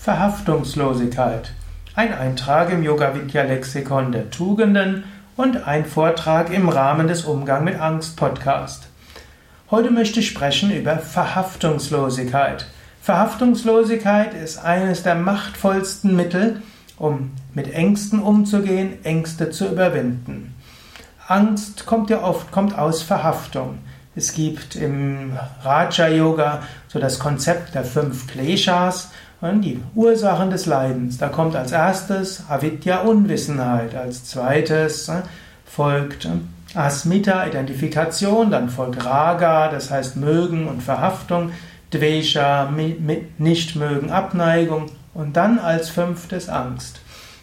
Verhaftungslosigkeit. Ein Eintrag im Yoga Vidya Lexikon der Tugenden und ein Vortrag im Rahmen des Umgang mit Angst Podcast. Heute möchte ich sprechen über Verhaftungslosigkeit. Verhaftungslosigkeit ist eines der machtvollsten Mittel, um mit Ängsten umzugehen, Ängste zu überwinden. Angst kommt ja oft kommt aus Verhaftung. Es gibt im Raja Yoga so das Konzept der fünf Kleshas die Ursachen des Leidens. Da kommt als erstes Avidya Unwissenheit, als zweites äh, folgt äh, Asmita Identifikation, dann folgt Raga, das heißt Mögen und Verhaftung, Dvesha Nichtmögen, Abneigung und dann als fünftes Angst.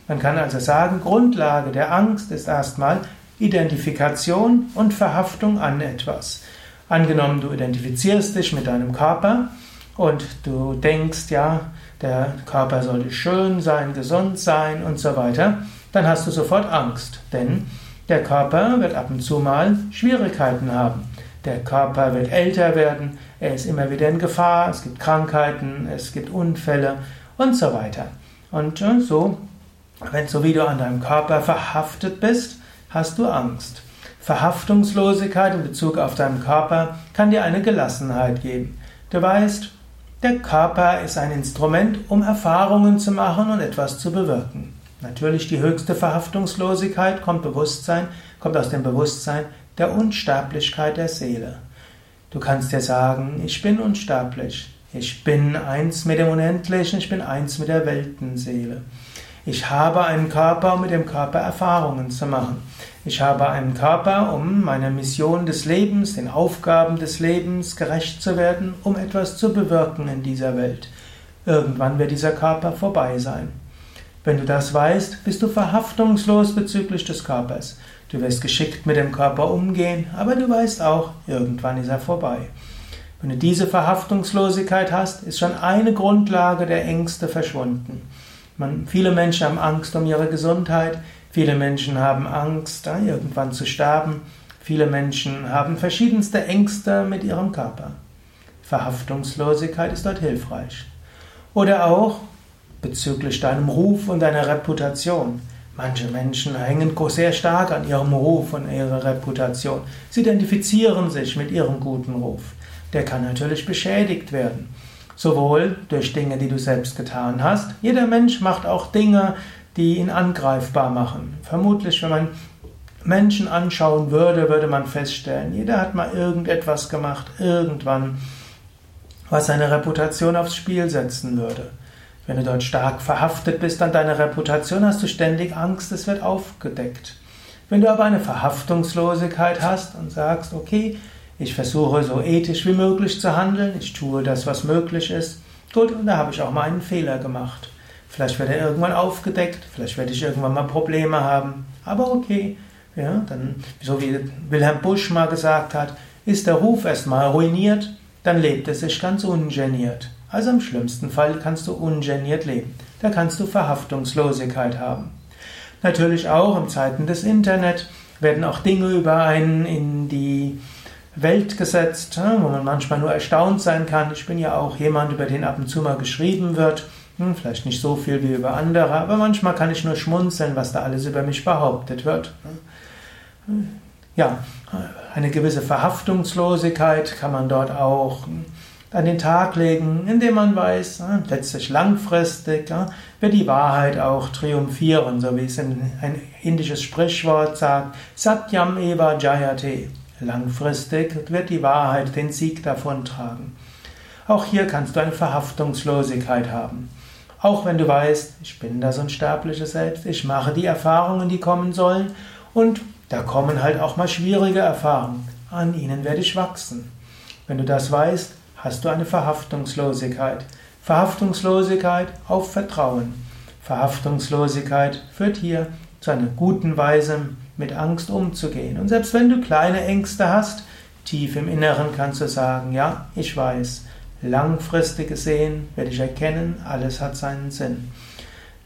Man kann also sagen, Grundlage der Angst ist erstmal Identifikation und Verhaftung an etwas. Angenommen, du identifizierst dich mit deinem Körper und du denkst, ja, der Körper sollte schön sein, gesund sein und so weiter, dann hast du sofort Angst, denn der Körper wird ab und zu mal Schwierigkeiten haben. Der Körper wird älter werden, er ist immer wieder in Gefahr, es gibt Krankheiten, es gibt Unfälle und so weiter. Und äh, so, wenn so wie du an deinem Körper verhaftet bist, hast du Angst. Verhaftungslosigkeit in Bezug auf deinen Körper kann dir eine Gelassenheit geben. Du weißt, der Körper ist ein Instrument, um Erfahrungen zu machen und etwas zu bewirken. Natürlich die höchste Verhaftungslosigkeit kommt Bewusstsein, kommt aus dem Bewusstsein der Unsterblichkeit der Seele. Du kannst dir sagen, ich bin unsterblich. Ich bin eins mit dem Unendlichen, ich bin eins mit der Weltenseele. Ich habe einen Körper, um mit dem Körper Erfahrungen zu machen. Ich habe einen Körper, um meiner Mission des Lebens, den Aufgaben des Lebens gerecht zu werden, um etwas zu bewirken in dieser Welt. Irgendwann wird dieser Körper vorbei sein. Wenn du das weißt, bist du verhaftungslos bezüglich des Körpers. Du wirst geschickt mit dem Körper umgehen, aber du weißt auch, irgendwann ist er vorbei. Wenn du diese Verhaftungslosigkeit hast, ist schon eine Grundlage der Ängste verschwunden. Man, viele Menschen haben Angst um ihre Gesundheit, viele Menschen haben Angst, irgendwann zu sterben, viele Menschen haben verschiedenste Ängste mit ihrem Körper. Verhaftungslosigkeit ist dort hilfreich. Oder auch bezüglich deinem Ruf und deiner Reputation. Manche Menschen hängen sehr stark an ihrem Ruf und ihrer Reputation. Sie identifizieren sich mit ihrem guten Ruf. Der kann natürlich beschädigt werden. Sowohl durch Dinge, die du selbst getan hast. Jeder Mensch macht auch Dinge, die ihn angreifbar machen. Vermutlich, wenn man Menschen anschauen würde, würde man feststellen, jeder hat mal irgendetwas gemacht, irgendwann, was seine Reputation aufs Spiel setzen würde. Wenn du dort stark verhaftet bist an deiner Reputation, hast du ständig Angst, es wird aufgedeckt. Wenn du aber eine Verhaftungslosigkeit hast und sagst, okay, ich versuche so ethisch wie möglich zu handeln, ich tue das, was möglich ist. Gut, und da habe ich auch mal einen Fehler gemacht. Vielleicht wird er irgendwann aufgedeckt, vielleicht werde ich irgendwann mal Probleme haben. Aber okay, ja, dann, so wie Wilhelm Busch mal gesagt hat, ist der Ruf erstmal ruiniert, dann lebt es sich ganz ungeniert. Also im schlimmsten Fall kannst du ungeniert leben. Da kannst du Verhaftungslosigkeit haben. Natürlich auch in Zeiten des Internet werden auch Dinge über einen in die Welt gesetzt, wo man manchmal nur erstaunt sein kann. Ich bin ja auch jemand, über den ab und zu mal geschrieben wird. Hm, vielleicht nicht so viel wie über andere, aber manchmal kann ich nur schmunzeln, was da alles über mich behauptet wird. Ja, eine gewisse Verhaftungslosigkeit kann man dort auch an den Tag legen, indem man weiß, letztlich langfristig wird die Wahrheit auch triumphieren, so wie es ein indisches Sprichwort sagt, Satyam eva jayate. Langfristig wird die Wahrheit den Sieg davontragen. Auch hier kannst du eine Verhaftungslosigkeit haben. Auch wenn du weißt, ich bin das unsterbliche Selbst, ich mache die Erfahrungen, die kommen sollen und da kommen halt auch mal schwierige Erfahrungen. An ihnen werde ich wachsen. Wenn du das weißt, hast du eine Verhaftungslosigkeit. Verhaftungslosigkeit auf Vertrauen. Verhaftungslosigkeit führt hier zu einer guten Weise mit Angst umzugehen. Und selbst wenn du kleine Ängste hast, tief im Inneren kannst du sagen, ja, ich weiß, langfristig gesehen werde ich erkennen, alles hat seinen Sinn.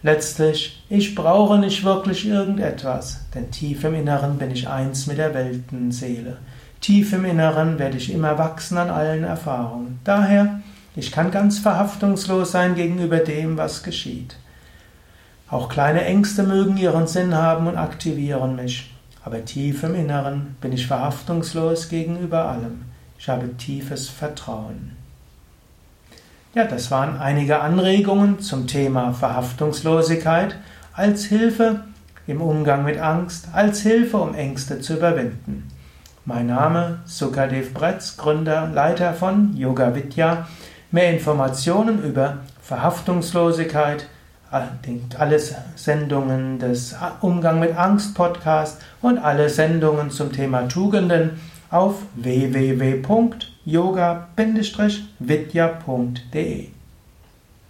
Letztlich, ich brauche nicht wirklich irgendetwas, denn tief im Inneren bin ich eins mit der Weltenseele. Tief im Inneren werde ich immer wachsen an allen Erfahrungen. Daher Ich kann ganz verhaftungslos sein gegenüber dem, was geschieht. Auch kleine Ängste mögen ihren Sinn haben und aktivieren mich. Aber tief im Inneren bin ich verhaftungslos gegenüber allem. Ich habe tiefes Vertrauen. Ja, das waren einige Anregungen zum Thema Verhaftungslosigkeit als Hilfe im Umgang mit Angst, als Hilfe, um Ängste zu überwinden. Mein Name Sukadev Bretz, Gründer, Leiter von Yoga Vidya. Mehr Informationen über Verhaftungslosigkeit, alle Sendungen des Umgang mit Angst Podcast und alle Sendungen zum Thema Tugenden auf www.yoga-vidya.de